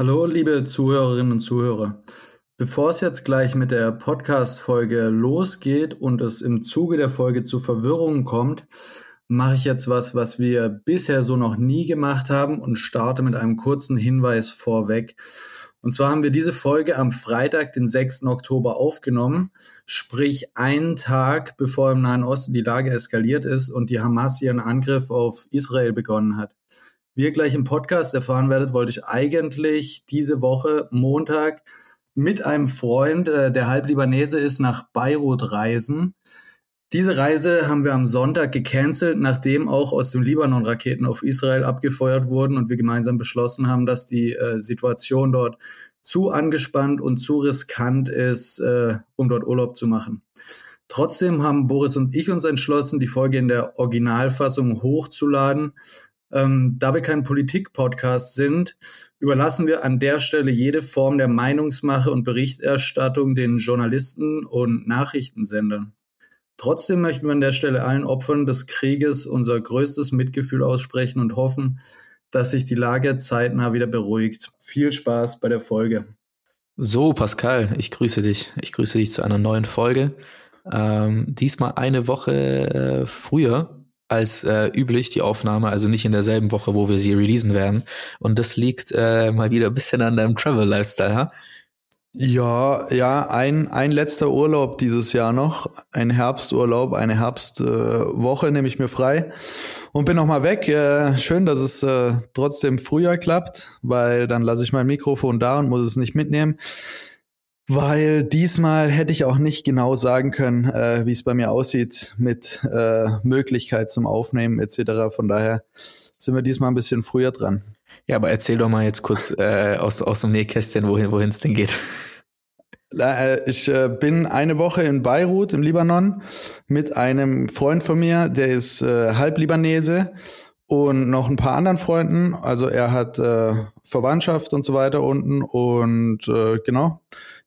Hallo, liebe Zuhörerinnen und Zuhörer. Bevor es jetzt gleich mit der Podcast-Folge losgeht und es im Zuge der Folge zu Verwirrungen kommt, mache ich jetzt was, was wir bisher so noch nie gemacht haben und starte mit einem kurzen Hinweis vorweg. Und zwar haben wir diese Folge am Freitag, den 6. Oktober aufgenommen, sprich einen Tag bevor im Nahen Osten die Lage eskaliert ist und die Hamas ihren Angriff auf Israel begonnen hat. Wie ihr gleich im Podcast erfahren werdet, wollte ich eigentlich diese Woche Montag mit einem Freund, äh, der halb Libanese ist, nach Beirut reisen. Diese Reise haben wir am Sonntag gecancelt, nachdem auch aus dem Libanon Raketen auf Israel abgefeuert wurden und wir gemeinsam beschlossen haben, dass die äh, Situation dort zu angespannt und zu riskant ist, äh, um dort Urlaub zu machen. Trotzdem haben Boris und ich uns entschlossen, die Folge in der Originalfassung hochzuladen. Ähm, da wir kein Politik-Podcast sind, überlassen wir an der Stelle jede Form der Meinungsmache und Berichterstattung den Journalisten und Nachrichtensendern. Trotzdem möchten wir an der Stelle allen Opfern des Krieges unser größtes Mitgefühl aussprechen und hoffen, dass sich die Lage zeitnah wieder beruhigt. Viel Spaß bei der Folge. So, Pascal, ich grüße dich. Ich grüße dich zu einer neuen Folge. Ähm, diesmal eine Woche äh, früher als äh, üblich die Aufnahme, also nicht in derselben Woche, wo wir sie releasen werden. Und das liegt äh, mal wieder ein bisschen an deinem Travel-Lifestyle, ha? Ja, ja, ein, ein letzter Urlaub dieses Jahr noch, ein Herbsturlaub, eine Herbstwoche äh, nehme ich mir frei und bin noch mal weg. Äh, schön, dass es äh, trotzdem früher klappt, weil dann lasse ich mein Mikrofon da und muss es nicht mitnehmen weil diesmal hätte ich auch nicht genau sagen können, äh, wie es bei mir aussieht mit äh, Möglichkeit zum Aufnehmen etc. Von daher sind wir diesmal ein bisschen früher dran. Ja, aber erzähl doch mal jetzt kurz äh, aus, aus dem Nähkästchen, wohin es denn geht. Äh, ich äh, bin eine Woche in Beirut im Libanon mit einem Freund von mir, der ist äh, halb Libanese und noch ein paar anderen Freunden. Also er hat äh, Verwandtschaft und so weiter unten und äh, genau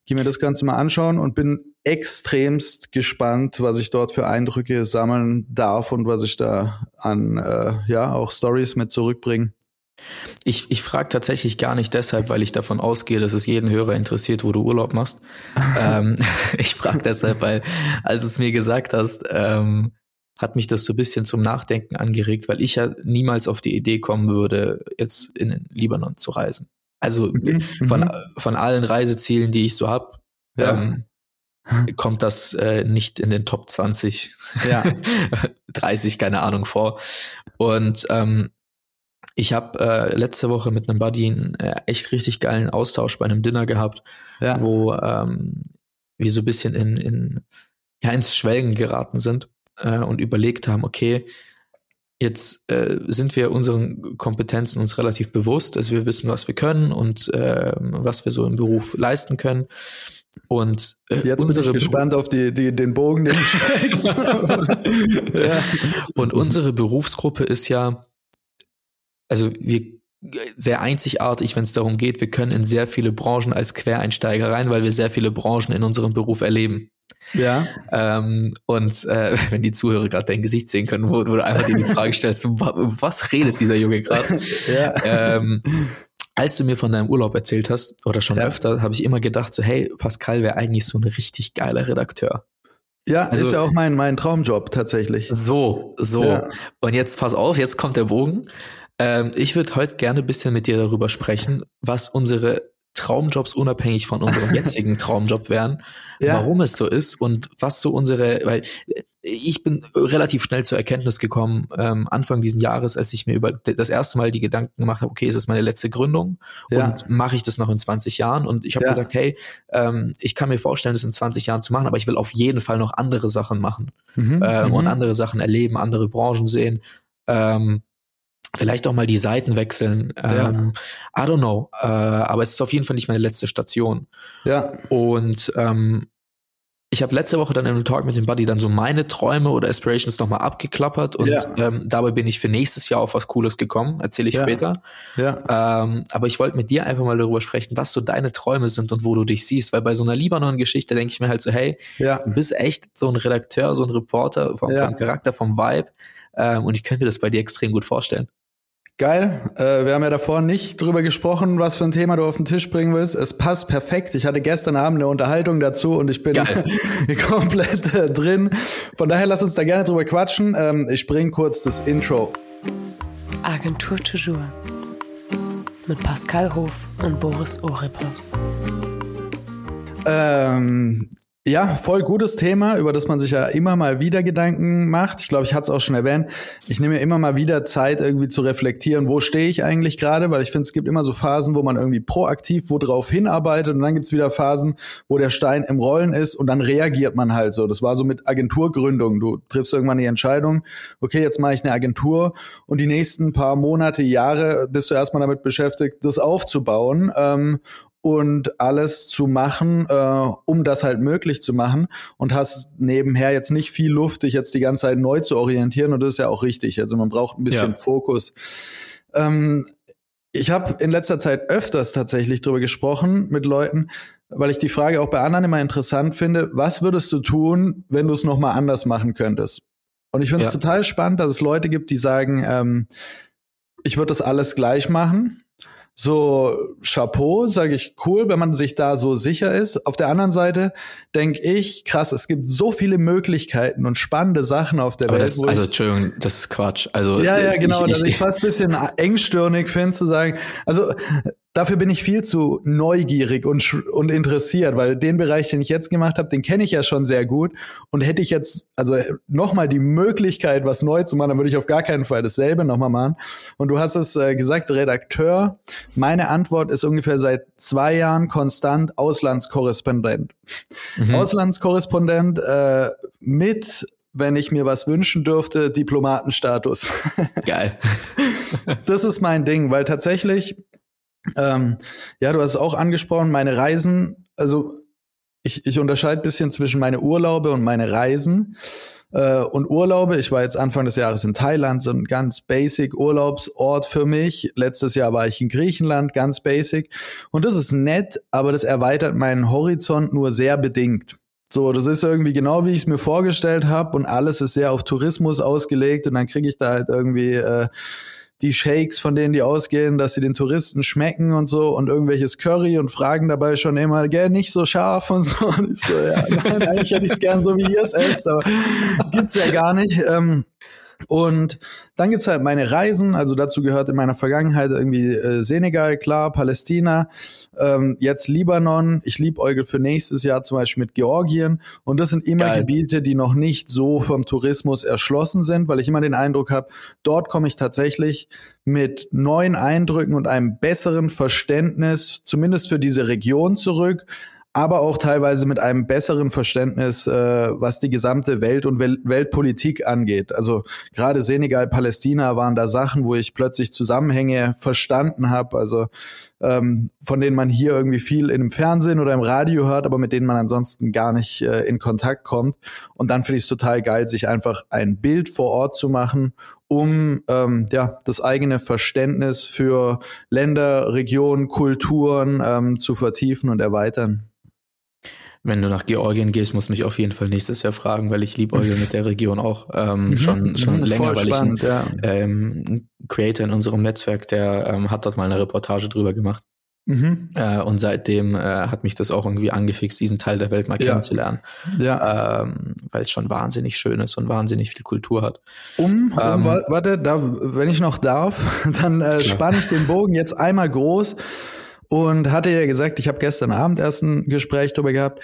gehe mir das Ganze mal anschauen und bin extremst gespannt, was ich dort für Eindrücke sammeln darf und was ich da an äh, ja auch Stories mit zurückbringe. Ich, ich frage tatsächlich gar nicht deshalb, weil ich davon ausgehe, dass es jeden Hörer interessiert, wo du Urlaub machst. ähm, ich frage deshalb, weil als du es mir gesagt hast, ähm, hat mich das so ein bisschen zum Nachdenken angeregt, weil ich ja niemals auf die Idee kommen würde, jetzt in den Libanon zu reisen. Also mhm, von, mhm. von allen Reisezielen, die ich so habe, ja. ähm, kommt das äh, nicht in den Top 20, ja. 30, keine Ahnung, vor. Und ähm, ich habe äh, letzte Woche mit einem Buddy einen äh, echt richtig geilen Austausch bei einem Dinner gehabt, ja. wo ähm, wir so ein bisschen in, in ja, ins Schwelgen geraten sind äh, und überlegt haben, okay, Jetzt äh, sind wir unseren Kompetenzen uns relativ bewusst, dass wir wissen, was wir können und äh, was wir so im Beruf leisten können. Und äh, jetzt bin ich gespannt auf die, die, den Bogen, den du ja. Und unsere Berufsgruppe ist ja, also wir sehr einzigartig, wenn es darum geht, wir können in sehr viele Branchen als Quereinsteiger rein, weil wir sehr viele Branchen in unserem Beruf erleben. Ja. Ähm, und äh, wenn die Zuhörer gerade dein Gesicht sehen können, wo, wo du einfach dir die Frage stellst, was redet dieser Junge gerade? ja. Ähm, als du mir von deinem Urlaub erzählt hast, oder schon ja. öfter, habe ich immer gedacht, so, hey, Pascal wäre eigentlich so ein richtig geiler Redakteur. Ja, also, ist ja auch mein, mein Traumjob tatsächlich. So, so. Ja. Und jetzt pass auf, jetzt kommt der Bogen. Ähm, ich würde heute gerne ein bisschen mit dir darüber sprechen, was unsere Traumjobs unabhängig von unserem jetzigen Traumjob wären, ja. warum es so ist und was so unsere, weil ich bin relativ schnell zur Erkenntnis gekommen, ähm, Anfang diesen Jahres, als ich mir über das erste Mal die Gedanken gemacht habe, okay, ist es meine letzte Gründung ja. und mache ich das noch in 20 Jahren? Und ich habe ja. gesagt, hey, ähm, ich kann mir vorstellen, das in 20 Jahren zu machen, aber ich will auf jeden Fall noch andere Sachen machen mhm. ähm, mhm. und andere Sachen erleben, andere Branchen sehen. Ähm, Vielleicht auch mal die Seiten wechseln. Ja. Ähm, I don't know. Äh, aber es ist auf jeden Fall nicht meine letzte Station. Ja. Und ähm, ich habe letzte Woche dann in einem Talk mit dem Buddy dann so meine Träume oder Aspirations nochmal abgeklappert und ja. ähm, dabei bin ich für nächstes Jahr auf was Cooles gekommen. Erzähle ich ja. später. Ja. Ähm, aber ich wollte mit dir einfach mal darüber sprechen, was so deine Träume sind und wo du dich siehst, weil bei so einer Libanon-Geschichte denke ich mir halt so, hey, du bist echt so ein Redakteur, so ein Reporter vom, vom Charakter, vom Vibe ähm, und ich könnte mir das bei dir extrem gut vorstellen. Geil. Äh, wir haben ja davor nicht drüber gesprochen, was für ein Thema du auf den Tisch bringen willst. Es passt perfekt. Ich hatte gestern Abend eine Unterhaltung dazu und ich bin komplett äh, drin. Von daher lass uns da gerne drüber quatschen. Ähm, ich bring kurz das Intro. Agentur Toujours mit Pascal Hof und Boris Orippe. Ähm, ja, voll gutes Thema, über das man sich ja immer mal wieder Gedanken macht. Ich glaube, ich hatte es auch schon erwähnt. Ich nehme mir immer mal wieder Zeit, irgendwie zu reflektieren, wo stehe ich eigentlich gerade, weil ich finde, es gibt immer so Phasen, wo man irgendwie proaktiv wo drauf hinarbeitet und dann gibt es wieder Phasen, wo der Stein im Rollen ist und dann reagiert man halt so. Das war so mit Agenturgründung. Du triffst irgendwann die Entscheidung, okay, jetzt mache ich eine Agentur und die nächsten paar Monate, Jahre bist du erstmal damit beschäftigt, das aufzubauen. Ähm, und alles zu machen, äh, um das halt möglich zu machen und hast nebenher jetzt nicht viel Luft, dich jetzt die ganze Zeit neu zu orientieren und das ist ja auch richtig. Also man braucht ein bisschen ja. Fokus. Ähm, ich habe in letzter Zeit öfters tatsächlich drüber gesprochen mit Leuten, weil ich die Frage auch bei anderen immer interessant finde, was würdest du tun, wenn du es nochmal anders machen könntest? Und ich finde es ja. total spannend, dass es Leute gibt, die sagen, ähm, ich würde das alles gleich machen so Chapeau, sage ich cool, wenn man sich da so sicher ist. Auf der anderen Seite denke ich, krass, es gibt so viele Möglichkeiten und spannende Sachen auf der Aber Welt. Das, also Entschuldigung, das ist Quatsch. Also ja, ja, genau. Ich, ich, dass ich fast bisschen engstirnig finde zu sagen. Also dafür bin ich viel zu neugierig und, und interessiert, weil den Bereich, den ich jetzt gemacht habe, den kenne ich ja schon sehr gut. Und hätte ich jetzt also nochmal die Möglichkeit, was neu zu machen, dann würde ich auf gar keinen Fall dasselbe nochmal machen. Und du hast es äh, gesagt, Redakteur. Meine Antwort ist ungefähr seit zwei Jahren konstant Auslandskorrespondent. Mhm. Auslandskorrespondent äh, mit wenn ich mir was wünschen dürfte, Diplomatenstatus. Geil. das ist mein Ding, weil tatsächlich ähm, ja, du hast es auch angesprochen, meine Reisen, also ich, ich unterscheide bisschen zwischen meine Urlaube und meine Reisen. Äh, und Urlaube, ich war jetzt Anfang des Jahres in Thailand, so ein ganz basic Urlaubsort für mich. Letztes Jahr war ich in Griechenland, ganz basic. Und das ist nett, aber das erweitert meinen Horizont nur sehr bedingt. So, das ist irgendwie genau, wie ich es mir vorgestellt habe und alles ist sehr auf Tourismus ausgelegt und dann kriege ich da halt irgendwie äh, die Shakes, von denen die ausgehen, dass sie den Touristen schmecken und so und irgendwelches Curry und fragen dabei schon immer, gell, nicht so scharf und so. Und ich so, ja, nein, eigentlich hätte ich es gern so, wie ihr es esst, aber gibt's ja gar nicht. Ähm, und dann gibt's halt meine Reisen, also dazu gehört in meiner Vergangenheit irgendwie äh, Senegal, klar, Palästina, ähm, jetzt Libanon. Ich liebäugel für nächstes Jahr zum Beispiel mit Georgien. Und das sind immer Geil. Gebiete, die noch nicht so vom Tourismus erschlossen sind, weil ich immer den Eindruck habe, dort komme ich tatsächlich mit neuen Eindrücken und einem besseren Verständnis, zumindest für diese Region zurück, aber auch teilweise mit einem besseren Verständnis, äh, was die gesamte Welt und Wel Weltpolitik angeht. Also gerade Senegal, Palästina waren da Sachen, wo ich plötzlich Zusammenhänge verstanden habe. Also ähm, von denen man hier irgendwie viel im Fernsehen oder im Radio hört, aber mit denen man ansonsten gar nicht äh, in Kontakt kommt. Und dann finde ich es total geil, sich einfach ein Bild vor Ort zu machen, um ähm, ja das eigene Verständnis für Länder, Regionen, Kulturen ähm, zu vertiefen und erweitern. Wenn du nach Georgien gehst, musst du mich auf jeden Fall nächstes Jahr fragen, weil ich liebe Eugen mit der Region auch ähm, mhm. schon schon mhm, länger, weil spannend, ich ein, ja. ähm, Creator in unserem Netzwerk, der ähm, hat dort mal eine Reportage drüber gemacht. Mhm. Äh, und seitdem äh, hat mich das auch irgendwie angefixt, diesen Teil der Welt mal ja. kennenzulernen. Ja. Ähm, weil es schon wahnsinnig schön ist und wahnsinnig viel Kultur hat. Um, ähm, warte, da, wenn ich noch darf, dann äh, spanne ich den Bogen jetzt einmal groß und hatte ja gesagt, ich habe gestern Abend erst ein Gespräch darüber gehabt.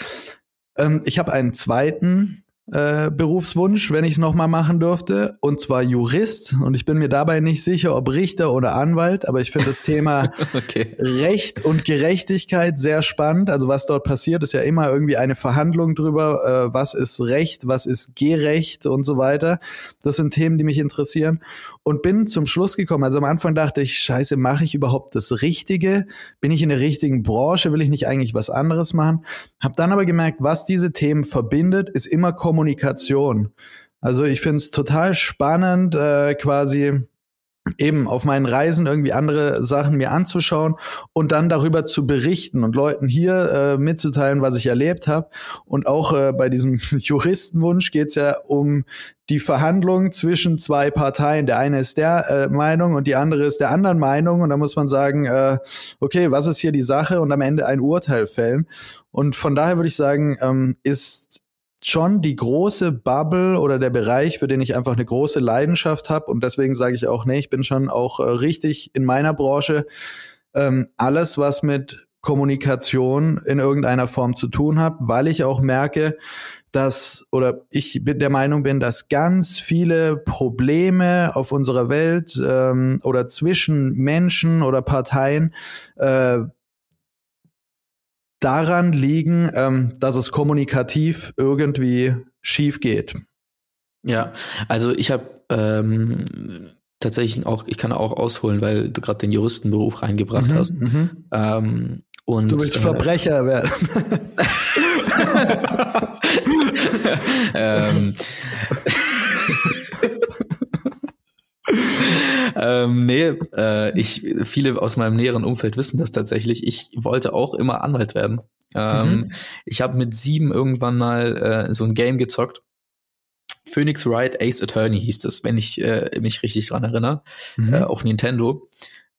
Ähm, ich habe einen zweiten äh, Berufswunsch, wenn ich es nochmal machen dürfte, und zwar Jurist. Und ich bin mir dabei nicht sicher, ob Richter oder Anwalt, aber ich finde das Thema okay. Recht und Gerechtigkeit sehr spannend. Also was dort passiert, ist ja immer irgendwie eine Verhandlung drüber, äh, was ist Recht, was ist gerecht und so weiter. Das sind Themen, die mich interessieren. Und bin zum Schluss gekommen. Also am Anfang dachte ich, scheiße, mache ich überhaupt das Richtige? Bin ich in der richtigen Branche? Will ich nicht eigentlich was anderes machen? Hab dann aber gemerkt, was diese Themen verbindet, ist immer Kommunikation. Also ich finde es total spannend, äh, quasi eben auf meinen Reisen irgendwie andere Sachen mir anzuschauen und dann darüber zu berichten und Leuten hier äh, mitzuteilen, was ich erlebt habe. Und auch äh, bei diesem Juristenwunsch geht es ja um die Verhandlung zwischen zwei Parteien. Der eine ist der äh, Meinung und die andere ist der anderen Meinung. Und da muss man sagen, äh, okay, was ist hier die Sache und am Ende ein Urteil fällen. Und von daher würde ich sagen, ähm, ist schon die große Bubble oder der Bereich, für den ich einfach eine große Leidenschaft habe. Und deswegen sage ich auch, nee, ich bin schon auch äh, richtig in meiner Branche. Ähm, alles, was mit Kommunikation in irgendeiner Form zu tun hat, weil ich auch merke, dass, oder ich bin der Meinung bin, dass ganz viele Probleme auf unserer Welt ähm, oder zwischen Menschen oder Parteien äh, daran liegen, ähm, dass es kommunikativ irgendwie schief geht. Ja, also ich habe ähm, tatsächlich auch, ich kann auch ausholen, weil du gerade den Juristenberuf reingebracht mhm, hast. Mhm. Ähm, und, du willst äh, Verbrecher werden. ähm, ähm, nee, äh, ich, viele aus meinem näheren Umfeld wissen das tatsächlich. Ich wollte auch immer Anwalt werden. Ähm, mhm. Ich habe mit sieben irgendwann mal äh, so ein Game gezockt. Phoenix Wright Ace Attorney hieß es, wenn ich äh, mich richtig dran erinnere, mhm. äh, auf Nintendo.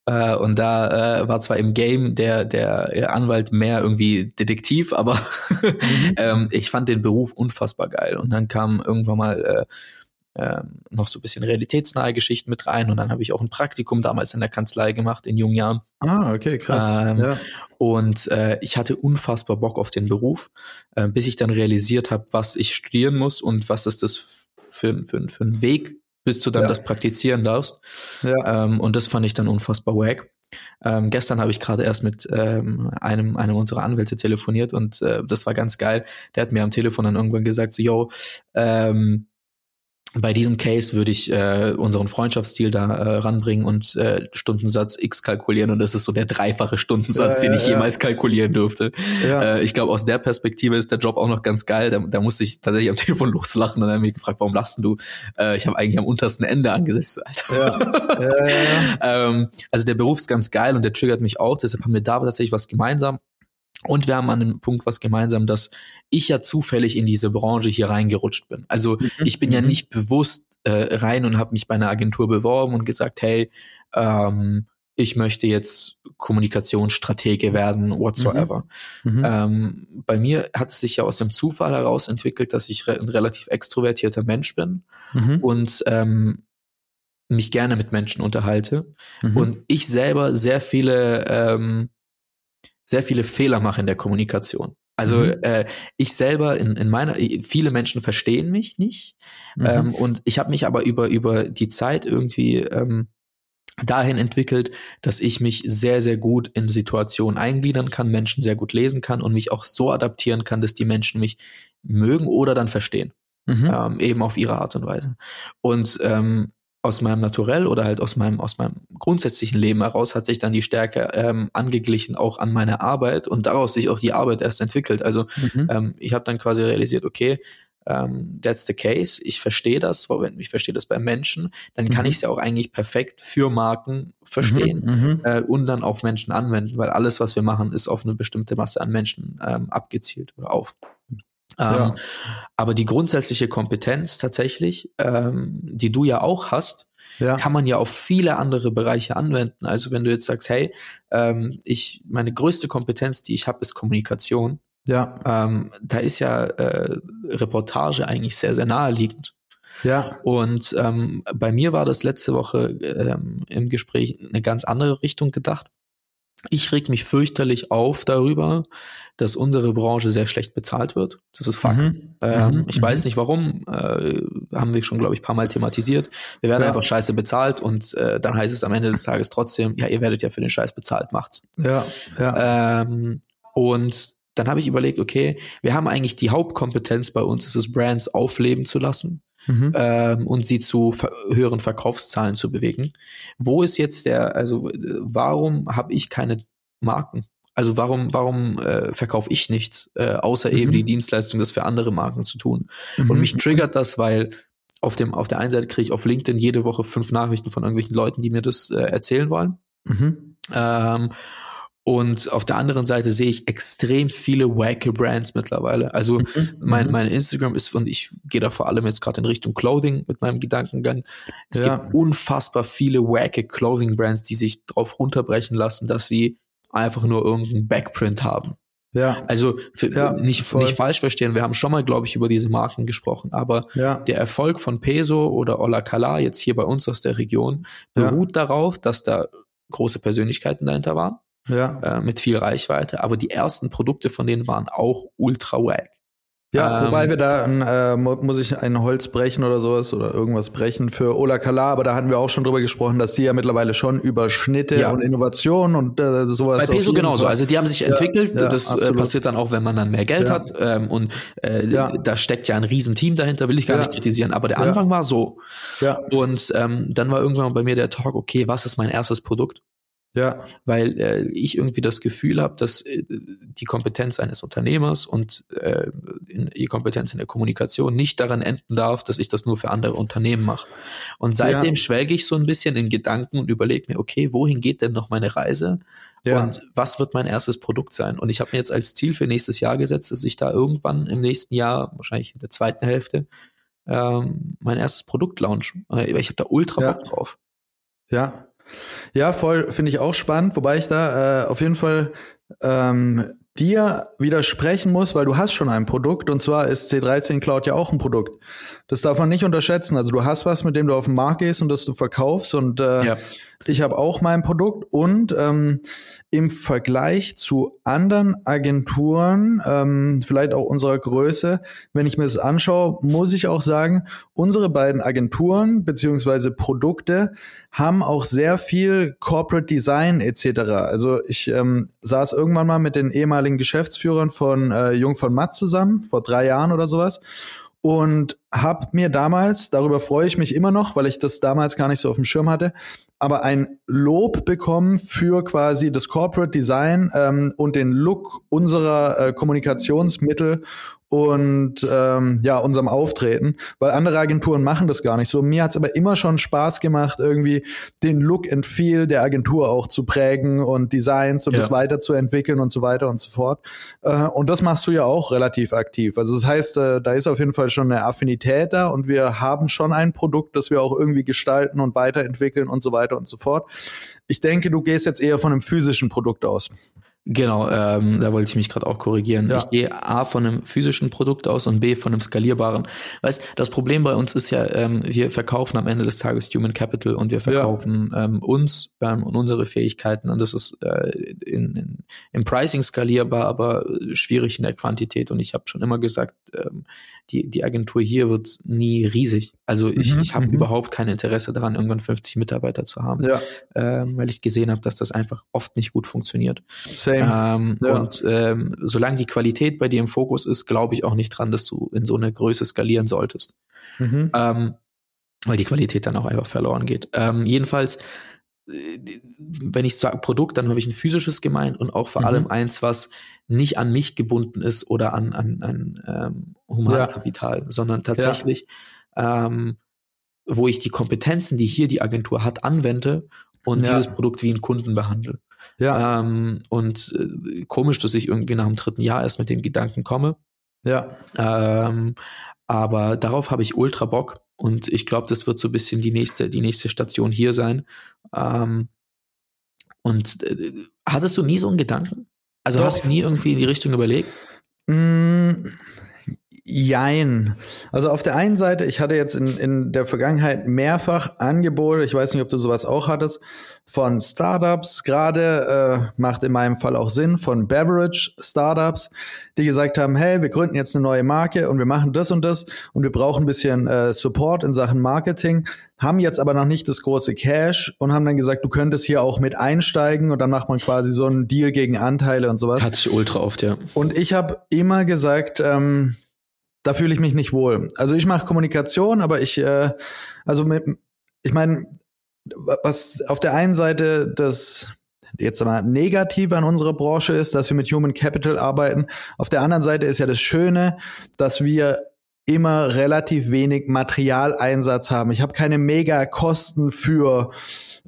Äh, und da äh, war zwar im Game der, der Anwalt mehr irgendwie Detektiv, aber mhm. ähm, ich fand den Beruf unfassbar geil. Und dann kam irgendwann mal äh, ähm, noch so ein bisschen realitätsnahe Geschichten mit rein und dann habe ich auch ein Praktikum damals in der Kanzlei gemacht in jungen Jahren. Ah, okay, krass. Ähm, ja. Und äh, ich hatte unfassbar Bock auf den Beruf, äh, bis ich dann realisiert habe, was ich studieren muss und was ist das für, für, für ein Weg, bis du dann ja. das praktizieren darfst. Ja. Ähm, und das fand ich dann unfassbar wack. Ähm, gestern habe ich gerade erst mit ähm, einem, einem unserer Anwälte telefoniert und äh, das war ganz geil. Der hat mir am Telefon dann irgendwann gesagt, so, yo, ähm, bei diesem Case würde ich äh, unseren Freundschaftsstil da äh, ranbringen und äh, Stundensatz X kalkulieren und das ist so der dreifache Stundensatz, ja, den ich ja. jemals kalkulieren durfte. Ja. Äh, ich glaube, aus der Perspektive ist der Job auch noch ganz geil. Da, da musste ich tatsächlich am Telefon loslachen und dann mich gefragt, warum lachst du? Äh, ich habe eigentlich am untersten Ende angesetzt, Alter. ähm, also der Beruf ist ganz geil und der triggert mich auch, deshalb haben wir da tatsächlich was gemeinsam. Und wir haben an dem Punkt was gemeinsam, dass ich ja zufällig in diese Branche hier reingerutscht bin. Also mhm. ich bin ja mhm. nicht bewusst äh, rein und habe mich bei einer Agentur beworben und gesagt, hey, ähm, ich möchte jetzt Kommunikationsstratege werden, whatsoever. Mhm. Mhm. Ähm, bei mir hat es sich ja aus dem Zufall heraus entwickelt, dass ich re ein relativ extrovertierter Mensch bin mhm. und ähm, mich gerne mit Menschen unterhalte mhm. und ich selber sehr viele ähm, sehr viele Fehler mache in der Kommunikation. Also mhm. äh, ich selber in, in meiner, viele Menschen verstehen mich nicht mhm. ähm, und ich habe mich aber über über die Zeit irgendwie ähm, dahin entwickelt, dass ich mich sehr, sehr gut in Situationen eingliedern kann, Menschen sehr gut lesen kann und mich auch so adaptieren kann, dass die Menschen mich mögen oder dann verstehen. Mhm. Ähm, eben auf ihre Art und Weise. Und ähm, aus meinem Naturell oder halt aus meinem aus meinem grundsätzlichen Leben heraus hat sich dann die Stärke ähm, angeglichen auch an meine Arbeit und daraus sich auch die Arbeit erst entwickelt. Also mhm. ähm, ich habe dann quasi realisiert, okay, ähm, that's the case. Ich verstehe das, ich verstehe das bei Menschen, dann kann mhm. ich es ja auch eigentlich perfekt für Marken verstehen mhm, mhm. äh, und dann auf Menschen anwenden, weil alles, was wir machen, ist auf eine bestimmte Masse an Menschen ähm, abgezielt oder auf. Ja. Ähm, aber die grundsätzliche Kompetenz tatsächlich, ähm, die du ja auch hast, ja. kann man ja auf viele andere Bereiche anwenden. Also wenn du jetzt sagst, hey, ähm, ich meine größte Kompetenz, die ich habe, ist Kommunikation. Ja. Ähm, da ist ja äh, Reportage eigentlich sehr sehr naheliegend. Ja. Und ähm, bei mir war das letzte Woche ähm, im Gespräch eine ganz andere Richtung gedacht. Ich reg mich fürchterlich auf darüber, dass unsere Branche sehr schlecht bezahlt wird. Das ist Fakt. Mhm. Ähm, mhm. Ich mhm. weiß nicht warum, äh, haben wir schon, glaube ich, paar Mal thematisiert. Wir werden ja. einfach scheiße bezahlt und äh, dann heißt es am Ende des Tages trotzdem, ja, ihr werdet ja für den Scheiß bezahlt, macht's. Ja, ja. Ähm, und dann habe ich überlegt, okay, wir haben eigentlich die Hauptkompetenz bei uns, ist es Brands aufleben zu lassen mhm. ähm, und sie zu ver höheren Verkaufszahlen zu bewegen. Wo ist jetzt der, also warum habe ich keine Marken? Also warum, warum äh, verkaufe ich nichts, äh, außer mhm. eben die Dienstleistung, das für andere Marken zu tun? Mhm. Und mich triggert das, weil auf dem auf der einen Seite kriege ich auf LinkedIn jede Woche fünf Nachrichten von irgendwelchen Leuten, die mir das äh, erzählen wollen. Mhm. Ähm, und auf der anderen Seite sehe ich extrem viele wacke Brands mittlerweile. Also mhm. mein, mhm. mein Instagram ist, und ich gehe da vor allem jetzt gerade in Richtung Clothing mit meinem Gedankengang. Es ja. gibt unfassbar viele wacke Clothing Brands, die sich drauf runterbrechen lassen, dass sie einfach nur irgendeinen Backprint haben. Ja. Also für, ja, nicht, nicht falsch verstehen, wir haben schon mal, glaube ich, über diese Marken gesprochen, aber ja. der Erfolg von Peso oder Ola Kala jetzt hier bei uns aus der Region beruht ja. darauf, dass da große Persönlichkeiten dahinter waren ja. äh, mit viel Reichweite. Aber die ersten Produkte von denen waren auch ultra wack. Ja, ähm, wobei wir da, äh, muss ich ein Holz brechen oder sowas oder irgendwas brechen für Ola Kala, aber da hatten wir auch schon drüber gesprochen, dass die ja mittlerweile schon über Schnitte ja. und Innovation und äh, sowas. Bei Peso genauso, also die haben sich ja, entwickelt, ja, das äh, passiert dann auch, wenn man dann mehr Geld hat ähm, und äh, da steckt ja ein Riesenteam dahinter, will ich gar nicht kritisieren, aber der Anfang war so. Ja. Und ähm, dann war irgendwann bei mir der Talk, okay, was ist mein erstes Produkt? Ja. Weil äh, ich irgendwie das Gefühl habe, dass äh, die Kompetenz eines Unternehmers und äh, in, die Kompetenz in der Kommunikation nicht daran enden darf, dass ich das nur für andere Unternehmen mache. Und seitdem ja. schwelge ich so ein bisschen in Gedanken und überlege mir, okay, wohin geht denn noch meine Reise? Ja. Und was wird mein erstes Produkt sein? Und ich habe mir jetzt als Ziel für nächstes Jahr gesetzt, dass ich da irgendwann im nächsten Jahr, wahrscheinlich in der zweiten Hälfte, ähm, mein erstes Produkt launch. Ich habe da ultra ja. Bock drauf. Ja, ja, voll, finde ich auch spannend, wobei ich da äh, auf jeden Fall ähm, dir widersprechen muss, weil du hast schon ein Produkt und zwar ist C13 Cloud ja auch ein Produkt. Das darf man nicht unterschätzen. Also du hast was, mit dem du auf den Markt gehst und das du verkaufst und äh, ja. ich habe auch mein Produkt und ähm, im Vergleich zu anderen Agenturen, ähm, vielleicht auch unserer Größe, wenn ich mir das anschaue, muss ich auch sagen, unsere beiden Agenturen beziehungsweise Produkte haben auch sehr viel Corporate Design etc. Also ich ähm, saß irgendwann mal mit den ehemaligen Geschäftsführern von äh, Jung von Matt zusammen, vor drei Jahren oder sowas und habe mir damals, darüber freue ich mich immer noch, weil ich das damals gar nicht so auf dem Schirm hatte, aber ein Lob bekommen für quasi das Corporate Design ähm, und den Look unserer äh, Kommunikationsmittel und ähm, ja, unserem Auftreten, weil andere Agenturen machen das gar nicht so. Mir hat's aber immer schon Spaß gemacht, irgendwie den Look and Feel der Agentur auch zu prägen und Designs und ja. das weiterzuentwickeln und so weiter und so fort. Äh, und das machst du ja auch relativ aktiv. Also das heißt, äh, da ist auf jeden Fall schon eine Affinität da und wir haben schon ein Produkt, das wir auch irgendwie gestalten und weiterentwickeln und so weiter und so fort. Ich denke, du gehst jetzt eher von einem physischen Produkt aus. Genau, ähm, da wollte ich mich gerade auch korrigieren. Ja. Ich gehe A von einem physischen Produkt aus und B von einem skalierbaren. Weißt, das Problem bei uns ist ja, ähm, wir verkaufen am Ende des Tages Human Capital und wir verkaufen ja. ähm, uns ähm, und unsere Fähigkeiten und das ist äh, in, in, im Pricing skalierbar, aber schwierig in der Quantität. Und ich habe schon immer gesagt, ähm, die, die Agentur hier wird nie riesig. Also ich, mhm, ich habe mhm. überhaupt kein Interesse daran, irgendwann 50 Mitarbeiter zu haben, ja. ähm, weil ich gesehen habe, dass das einfach oft nicht gut funktioniert. Same. Ähm, ja. Und ähm, solange die Qualität bei dir im Fokus ist, glaube ich auch nicht dran, dass du in so eine Größe skalieren solltest. Mhm. Ähm, weil die Qualität dann auch einfach verloren geht. Ähm, jedenfalls wenn ich sage Produkt, dann habe ich ein physisches gemeint und auch vor mhm. allem eins, was nicht an mich gebunden ist oder an, an, an ähm, Humankapital, ja. sondern tatsächlich. Ähm, wo ich die Kompetenzen, die hier die Agentur hat, anwende und ja. dieses Produkt wie einen Kunden behandle. Ja. Ähm, und äh, komisch, dass ich irgendwie nach dem dritten Jahr erst mit dem Gedanken komme. Ja. Ähm, aber darauf habe ich ultra Bock. Und ich glaube, das wird so ein bisschen die nächste, die nächste Station hier sein. Ähm, und äh, hattest du nie so einen Gedanken? Also Doch. hast du nie irgendwie in die Richtung überlegt? Mm, Jein. Also auf der einen Seite, ich hatte jetzt in, in der Vergangenheit mehrfach Angebote, ich weiß nicht, ob du sowas auch hattest, von Startups, gerade äh, macht in meinem Fall auch Sinn, von Beverage Startups, die gesagt haben, hey, wir gründen jetzt eine neue Marke und wir machen das und das und wir brauchen ein bisschen äh, Support in Sachen Marketing, haben jetzt aber noch nicht das große Cash und haben dann gesagt, du könntest hier auch mit einsteigen und dann macht man quasi so einen Deal gegen Anteile und sowas. Hat sich ultra oft, ja. Und ich habe immer gesagt, ähm, da fühle ich mich nicht wohl. Also ich mache Kommunikation, aber ich, äh, also mit, ich meine, was auf der einen Seite das jetzt mal negativ an unserer Branche ist, dass wir mit Human Capital arbeiten. Auf der anderen Seite ist ja das Schöne, dass wir immer relativ wenig Materialeinsatz haben. Ich habe keine Mega-Kosten für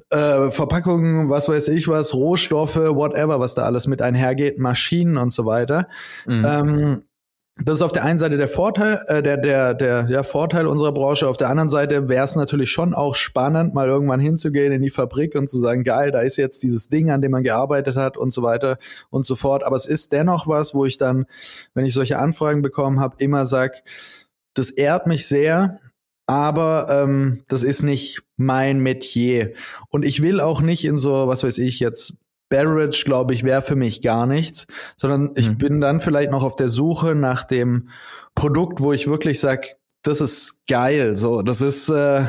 äh, Verpackungen, was weiß ich was, Rohstoffe, whatever, was da alles mit einhergeht, Maschinen und so weiter. Mhm. Ähm, das ist auf der einen Seite der Vorteil, äh, der, der, der ja, Vorteil unserer Branche. Auf der anderen Seite wäre es natürlich schon auch spannend, mal irgendwann hinzugehen in die Fabrik und zu sagen, geil, da ist jetzt dieses Ding, an dem man gearbeitet hat und so weiter und so fort. Aber es ist dennoch was, wo ich dann, wenn ich solche Anfragen bekommen habe, immer sag, das ehrt mich sehr, aber ähm, das ist nicht mein Metier. Und ich will auch nicht in so, was weiß ich, jetzt Beverage, glaube ich, wäre für mich gar nichts, sondern ich mhm. bin dann vielleicht noch auf der Suche nach dem Produkt, wo ich wirklich sag, das ist geil, so, das ist, äh,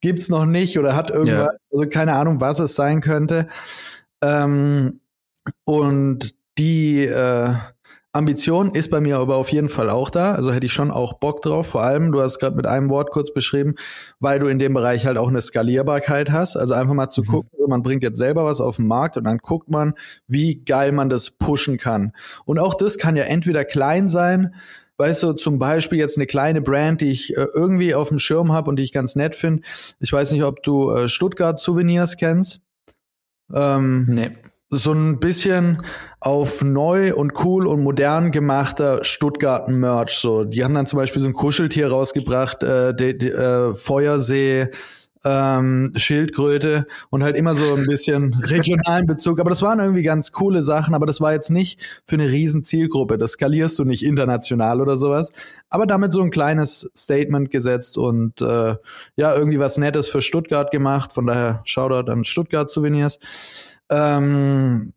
gibt's noch nicht oder hat irgendwas, ja. also keine Ahnung, was es sein könnte. Ähm, und die, äh, Ambition ist bei mir aber auf jeden Fall auch da. Also hätte ich schon auch Bock drauf. Vor allem, du hast gerade mit einem Wort kurz beschrieben, weil du in dem Bereich halt auch eine Skalierbarkeit hast. Also einfach mal zu mhm. gucken, man bringt jetzt selber was auf den Markt und dann guckt man, wie geil man das pushen kann. Und auch das kann ja entweder klein sein, weißt du, zum Beispiel jetzt eine kleine Brand, die ich äh, irgendwie auf dem Schirm habe und die ich ganz nett finde. Ich weiß nicht, ob du äh, Stuttgart Souvenirs kennst. Ähm, nee so ein bisschen auf neu und cool und modern gemachter Stuttgart-Merch. So, die haben dann zum Beispiel so ein Kuscheltier rausgebracht, äh, die, die, äh, Feuersee, ähm, Schildkröte und halt immer so ein bisschen regionalen Bezug. Aber das waren irgendwie ganz coole Sachen, aber das war jetzt nicht für eine riesen Zielgruppe. Das skalierst du nicht international oder sowas. Aber damit so ein kleines Statement gesetzt und äh, ja, irgendwie was Nettes für Stuttgart gemacht. Von daher Shoutout an Stuttgart Souvenirs. Ähm,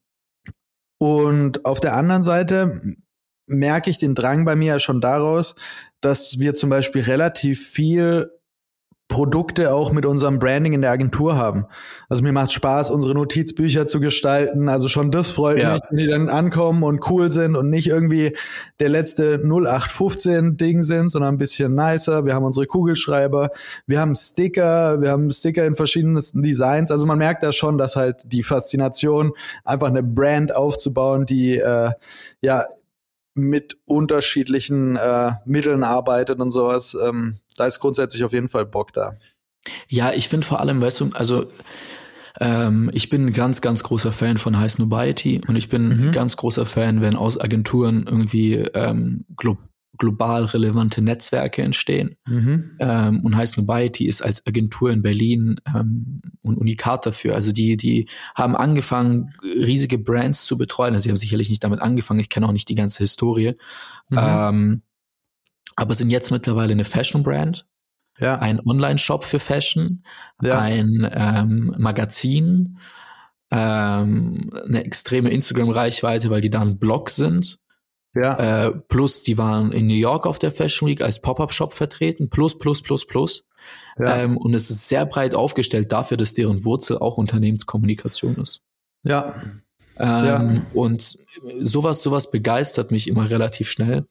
und auf der anderen Seite merke ich den Drang bei mir ja schon daraus, dass wir zum Beispiel relativ viel Produkte auch mit unserem Branding in der Agentur haben. Also mir macht Spaß, unsere Notizbücher zu gestalten. Also schon das freut ja. mich, wenn die dann ankommen und cool sind und nicht irgendwie der letzte 0815 Ding sind, sondern ein bisschen nicer. Wir haben unsere Kugelschreiber, wir haben Sticker, wir haben Sticker in verschiedensten Designs. Also man merkt da schon, dass halt die Faszination, einfach eine Brand aufzubauen, die äh, ja mit unterschiedlichen äh, Mitteln arbeitet und sowas. Ähm, da ist grundsätzlich auf jeden Fall Bock da. Ja, ich finde vor allem, weißt du, also ähm, ich bin ein ganz, ganz großer Fan von High Snobiety und ich bin mhm. ganz großer Fan, wenn aus Agenturen irgendwie ähm, glo global relevante Netzwerke entstehen. Mhm. Ähm, und High Snobiety ist als Agentur in Berlin ähm, ein Unikat dafür. Also die, die haben angefangen, riesige Brands zu betreuen. Also sie haben sicherlich nicht damit angefangen, ich kenne auch nicht die ganze Historie. Mhm. Ähm, aber sind jetzt mittlerweile eine Fashion-Brand, ja. ein Online-Shop für Fashion, ja. ein ähm, Magazin, ähm, eine extreme Instagram-Reichweite, weil die da ein Blog sind. Ja. Äh, plus, die waren in New York auf der Fashion Week als Pop-Up-Shop vertreten. Plus, plus, plus, plus. Ja. Ähm, und es ist sehr breit aufgestellt dafür, dass deren Wurzel auch Unternehmenskommunikation ist. Ja. Ähm, ja. Und sowas, sowas begeistert mich immer relativ schnell.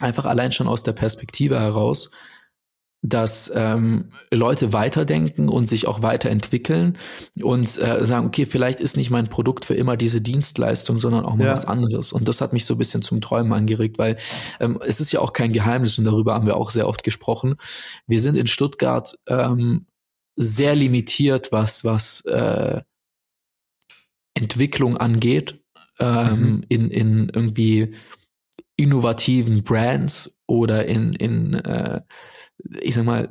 Einfach allein schon aus der Perspektive heraus, dass ähm, Leute weiterdenken und sich auch weiterentwickeln und äh, sagen, okay, vielleicht ist nicht mein Produkt für immer diese Dienstleistung, sondern auch mal ja. was anderes. Und das hat mich so ein bisschen zum Träumen angeregt, weil ähm, es ist ja auch kein Geheimnis und darüber haben wir auch sehr oft gesprochen. Wir sind in Stuttgart ähm, sehr limitiert, was was äh, Entwicklung angeht, ähm, mhm. in in irgendwie innovativen Brands oder in, in äh, ich sag mal,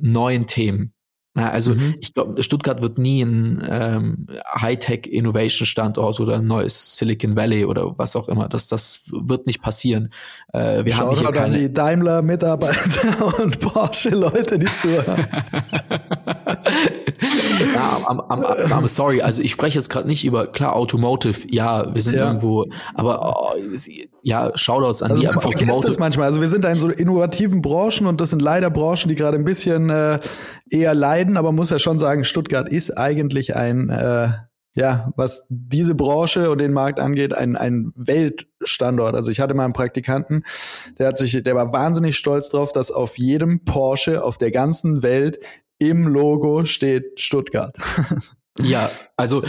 neuen Themen. Also mhm. ich glaube, Stuttgart wird nie ein ähm, Hightech-Innovation-Standort oder ein neues Silicon Valley oder was auch immer. Das, das wird nicht passieren. Äh, wir Schau haben hier keine... die Daimler-Mitarbeiter und Porsche-Leute, die zuhören. ja, am, am, am, sorry, also ich spreche jetzt gerade nicht über, klar, Automotive, ja, wir sind ja. irgendwo, aber oh, ja, Shoutouts an also die, aber Automotive. das manchmal. Also wir sind da in so innovativen Branchen und das sind leider Branchen, die gerade ein bisschen äh, eher leiden, aber muss ja schon sagen, Stuttgart ist eigentlich ein, äh, ja, was diese Branche und den Markt angeht, ein, ein Weltstandort. Also ich hatte mal einen Praktikanten, der hat sich, der war wahnsinnig stolz drauf, dass auf jedem Porsche auf der ganzen Welt im Logo steht Stuttgart. Ja, also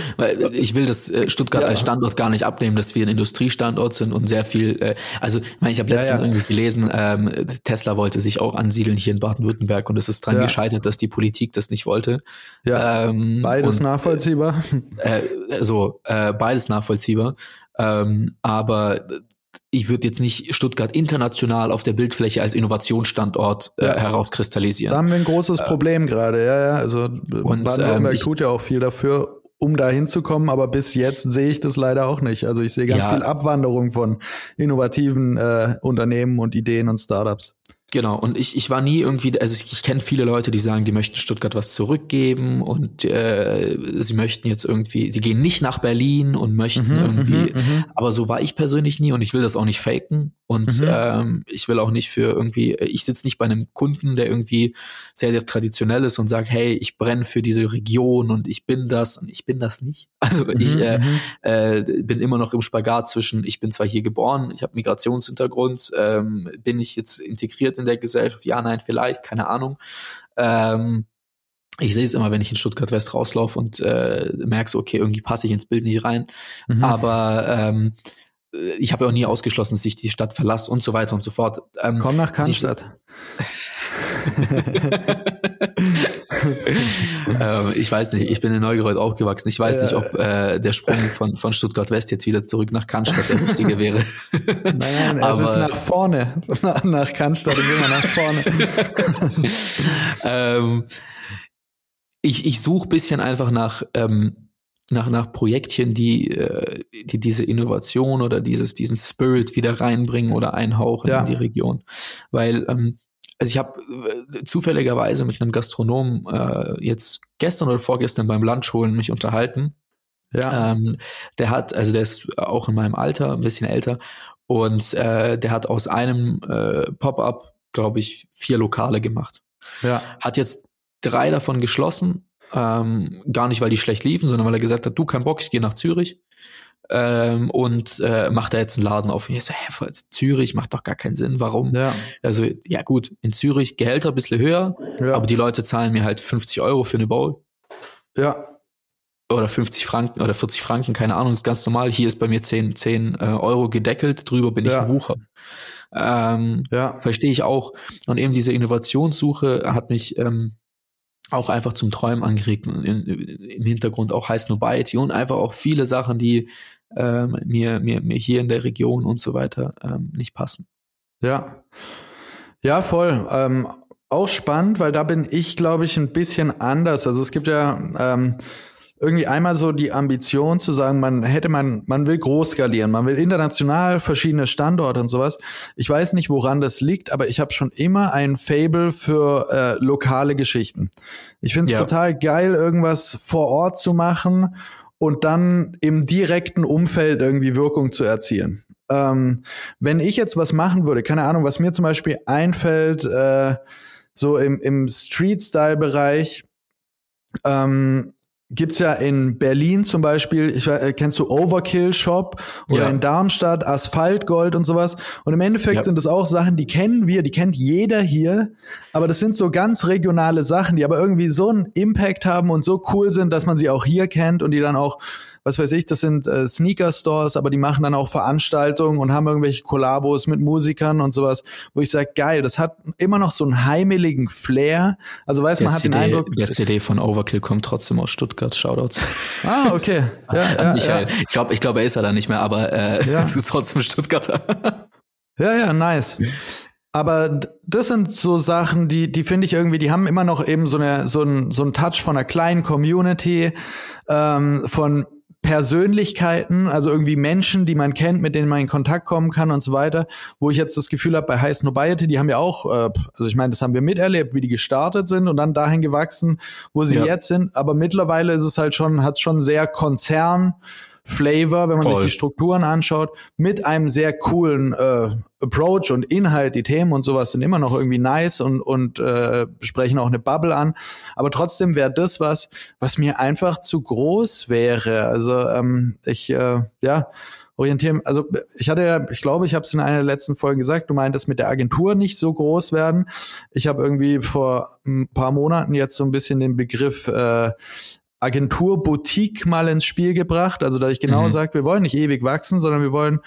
ich will das äh, Stuttgart ja. als Standort gar nicht abnehmen, dass wir ein Industriestandort sind und sehr viel. Äh, also ich meine, ich habe letztens ja, ja. irgendwie gelesen, ähm, Tesla wollte sich auch ansiedeln hier in Baden-Württemberg und es ist dran gescheitert, dass die Politik das nicht wollte. Ja, ähm, beides und, nachvollziehbar. Äh, so äh, beides nachvollziehbar. Ähm, aber ich würde jetzt nicht Stuttgart international auf der Bildfläche als Innovationsstandort äh, ja. herauskristallisieren. Da haben wir ein großes äh, Problem gerade, ja, ja. Also Baden-Württemberg ähm, tut ja auch viel dafür, um da hinzukommen, aber bis jetzt sehe ich das leider auch nicht. Also ich sehe ganz ja, viel Abwanderung von innovativen äh, Unternehmen und Ideen und Startups. Genau, und ich, ich war nie irgendwie, also ich, ich kenne viele Leute, die sagen, die möchten Stuttgart was zurückgeben und äh, sie möchten jetzt irgendwie, sie gehen nicht nach Berlin und möchten mhm, irgendwie, mhm, mhm. aber so war ich persönlich nie und ich will das auch nicht faken. Und mhm. ähm, ich will auch nicht für irgendwie, ich sitze nicht bei einem Kunden, der irgendwie sehr, sehr traditionell ist und sagt, hey, ich brenne für diese Region und ich bin das und ich bin das nicht. Also mhm. ich äh, mhm. äh, bin immer noch im Spagat zwischen, ich bin zwar hier geboren, ich habe Migrationshintergrund, ähm, bin ich jetzt integriert in der Gesellschaft? Ja, nein, vielleicht, keine Ahnung. Ähm, ich sehe es immer, wenn ich in Stuttgart West rauslaufe und äh, merke so, okay, irgendwie passe ich ins Bild nicht rein. Mhm. Aber ähm, ich habe ja auch nie ausgeschlossen, dass ich die Stadt verlasse und so weiter und so fort. Ähm, Komm nach Cannstatt. ähm, ich weiß nicht, ich bin in Neugereuth aufgewachsen. Ich weiß nicht, ob äh, der Sprung von, von Stuttgart West jetzt wieder zurück nach Cannstatt der richtige wäre. Nein, nein, es ist nach vorne. nach Cannstatt und immer nach vorne. ähm, ich ich suche bisschen einfach nach ähm, nach, nach Projektchen, die, äh, die diese Innovation oder dieses, diesen Spirit wieder reinbringen oder einhauchen ja. in die Region. Weil, ähm, also ich habe äh, zufälligerweise mit einem Gastronomen äh, jetzt gestern oder vorgestern beim Lunch holen mich unterhalten. Ja. Ähm, der hat, also der ist auch in meinem Alter, ein bisschen älter, und äh, der hat aus einem äh, Pop-up, glaube ich, vier Lokale gemacht. Ja. Hat jetzt drei davon geschlossen ähm, gar nicht, weil die schlecht liefen, sondern weil er gesagt hat, du kein Bock, ich gehe nach Zürich. Ähm, und äh, macht da jetzt einen Laden auf. Und ich so, hä, Zürich macht doch gar keinen Sinn. Warum? Ja. Also, ja gut, in Zürich Gehälter ein bisschen höher, ja. aber die Leute zahlen mir halt 50 Euro für eine Bowl. Ja. Oder 50 Franken oder 40 Franken, keine Ahnung, ist ganz normal. Hier ist bei mir 10, 10 äh, Euro gedeckelt, drüber bin ja. ich ein Wucher. Ähm, ja. Verstehe ich auch. Und eben diese Innovationssuche hat mich ähm, auch einfach zum Träumen angeregt. Im Hintergrund auch heißt Nobiety und einfach auch viele Sachen, die ähm, mir, mir, mir hier in der Region und so weiter ähm, nicht passen. Ja. Ja, voll. Ähm, auch spannend, weil da bin ich, glaube ich, ein bisschen anders. Also es gibt ja ähm, irgendwie einmal so die Ambition zu sagen, man hätte man, man will groß skalieren, man will international verschiedene Standorte und sowas. Ich weiß nicht, woran das liegt, aber ich habe schon immer ein Fable für äh, lokale Geschichten. Ich finde es ja. total geil, irgendwas vor Ort zu machen und dann im direkten Umfeld irgendwie Wirkung zu erzielen. Ähm, wenn ich jetzt was machen würde, keine Ahnung, was mir zum Beispiel einfällt, äh, so im, im Street-Style-Bereich, ähm, gibt's ja in Berlin zum Beispiel, ich, äh, kennst du Overkill Shop oder ja. in Darmstadt Asphaltgold und sowas. Und im Endeffekt ja. sind das auch Sachen, die kennen wir, die kennt jeder hier. Aber das sind so ganz regionale Sachen, die aber irgendwie so einen Impact haben und so cool sind, dass man sie auch hier kennt und die dann auch was weiß ich, das sind äh, Sneaker-Stores, aber die machen dann auch Veranstaltungen und haben irgendwelche Kollabos mit Musikern und sowas, wo ich sage, geil, das hat immer noch so einen heimeligen Flair. Also weiß man hat CD, den Eindruck. Der CD von Overkill kommt trotzdem aus Stuttgart, Shoutouts. Ah, okay. Ja, ja. Ja. Ich glaube, ich glaube, er ist ja da nicht mehr, aber äh, ja. es ist trotzdem Stuttgarter. ja, ja, nice. Aber das sind so Sachen, die, die finde ich irgendwie, die haben immer noch eben so eine, so ein, so ein Touch von einer kleinen Community, ähm, von Persönlichkeiten, also irgendwie Menschen, die man kennt, mit denen man in Kontakt kommen kann und so weiter, wo ich jetzt das Gefühl habe, bei High Snobiety, die haben ja auch, äh, also ich meine, das haben wir miterlebt, wie die gestartet sind und dann dahin gewachsen, wo sie ja. jetzt sind, aber mittlerweile ist es halt schon, hat schon sehr Konzern, Flavor, wenn man Voll. sich die Strukturen anschaut, mit einem sehr coolen äh, Approach und Inhalt, die Themen und sowas sind immer noch irgendwie nice und, und äh, sprechen auch eine Bubble an. Aber trotzdem wäre das was, was mir einfach zu groß wäre. Also ähm, ich, äh, ja, orientieren. Also ich hatte ja, ich glaube, ich habe es in einer der letzten Folgen gesagt, du meintest mit der Agentur nicht so groß werden. Ich habe irgendwie vor ein paar Monaten jetzt so ein bisschen den Begriff äh, Agentur-Boutique mal ins Spiel gebracht. Also, dass ich genau mhm. sage, wir wollen nicht ewig wachsen, sondern wir wollen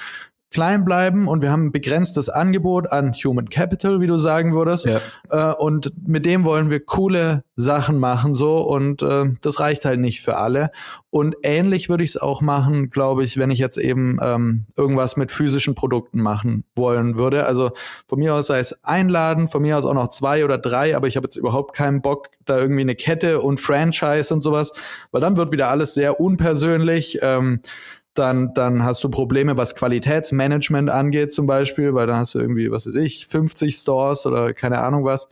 klein bleiben und wir haben ein begrenztes Angebot an Human Capital, wie du sagen würdest. Ja. Äh, und mit dem wollen wir coole Sachen machen so und äh, das reicht halt nicht für alle. Und ähnlich würde ich es auch machen, glaube ich, wenn ich jetzt eben ähm, irgendwas mit physischen Produkten machen wollen würde. Also von mir aus sei es einladen, von mir aus auch noch zwei oder drei, aber ich habe jetzt überhaupt keinen Bock, da irgendwie eine Kette und Franchise und sowas, weil dann wird wieder alles sehr unpersönlich. Ähm, dann, dann hast du Probleme, was Qualitätsmanagement angeht zum Beispiel, weil dann hast du irgendwie, was weiß ich, 50 Stores oder keine Ahnung was.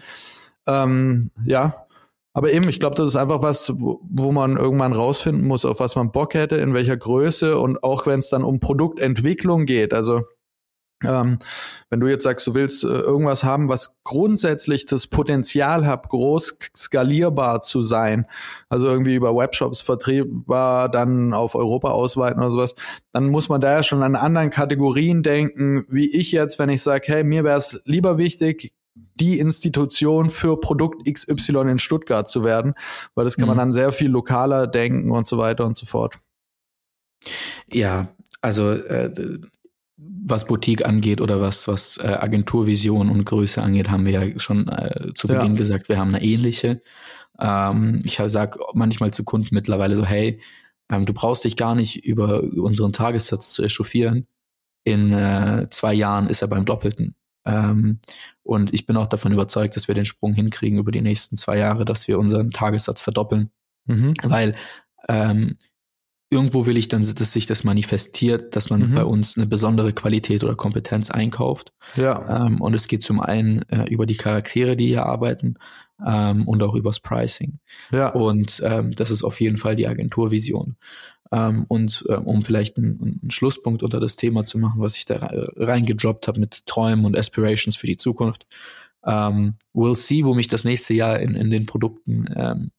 Ähm, ja, aber eben, ich glaube, das ist einfach was, wo, wo man irgendwann rausfinden muss, auf was man Bock hätte, in welcher Größe und auch wenn es dann um Produktentwicklung geht. Also ähm, wenn du jetzt sagst, du willst äh, irgendwas haben, was grundsätzlich das Potenzial hat, groß skalierbar zu sein, also irgendwie über Webshops vertriebbar, dann auf Europa ausweiten oder sowas, dann muss man da ja schon an anderen Kategorien denken, wie ich jetzt, wenn ich sage, hey, mir wäre es lieber wichtig, die Institution für Produkt XY in Stuttgart zu werden, weil das kann mhm. man dann sehr viel lokaler denken und so weiter und so fort. Ja, also äh, was Boutique angeht oder was, was äh, Agenturvision und Größe angeht, haben wir ja schon äh, zu Beginn ja. gesagt, wir haben eine ähnliche. Ähm, ich sage manchmal zu Kunden mittlerweile so, hey, ähm, du brauchst dich gar nicht über unseren Tagessatz zu echauffieren. In äh, zwei Jahren ist er beim Doppelten. Ähm, und ich bin auch davon überzeugt, dass wir den Sprung hinkriegen über die nächsten zwei Jahre, dass wir unseren Tagessatz verdoppeln. Mhm. Weil ähm, irgendwo will ich dann, dass sich das manifestiert, dass man mhm. bei uns eine besondere Qualität oder Kompetenz einkauft. Ja. Ähm, und es geht zum einen äh, über die Charaktere, die hier arbeiten, ähm, und auch übers Pricing. Ja. Und ähm, das ist auf jeden Fall die Agenturvision. Ähm, und äh, um vielleicht einen, einen, Schlusspunkt unter das Thema zu machen, was ich da reingedroppt habe mit Träumen und Aspirations für die Zukunft. Ähm, we'll see, wo mich das nächste Jahr in, in den Produkten ähm,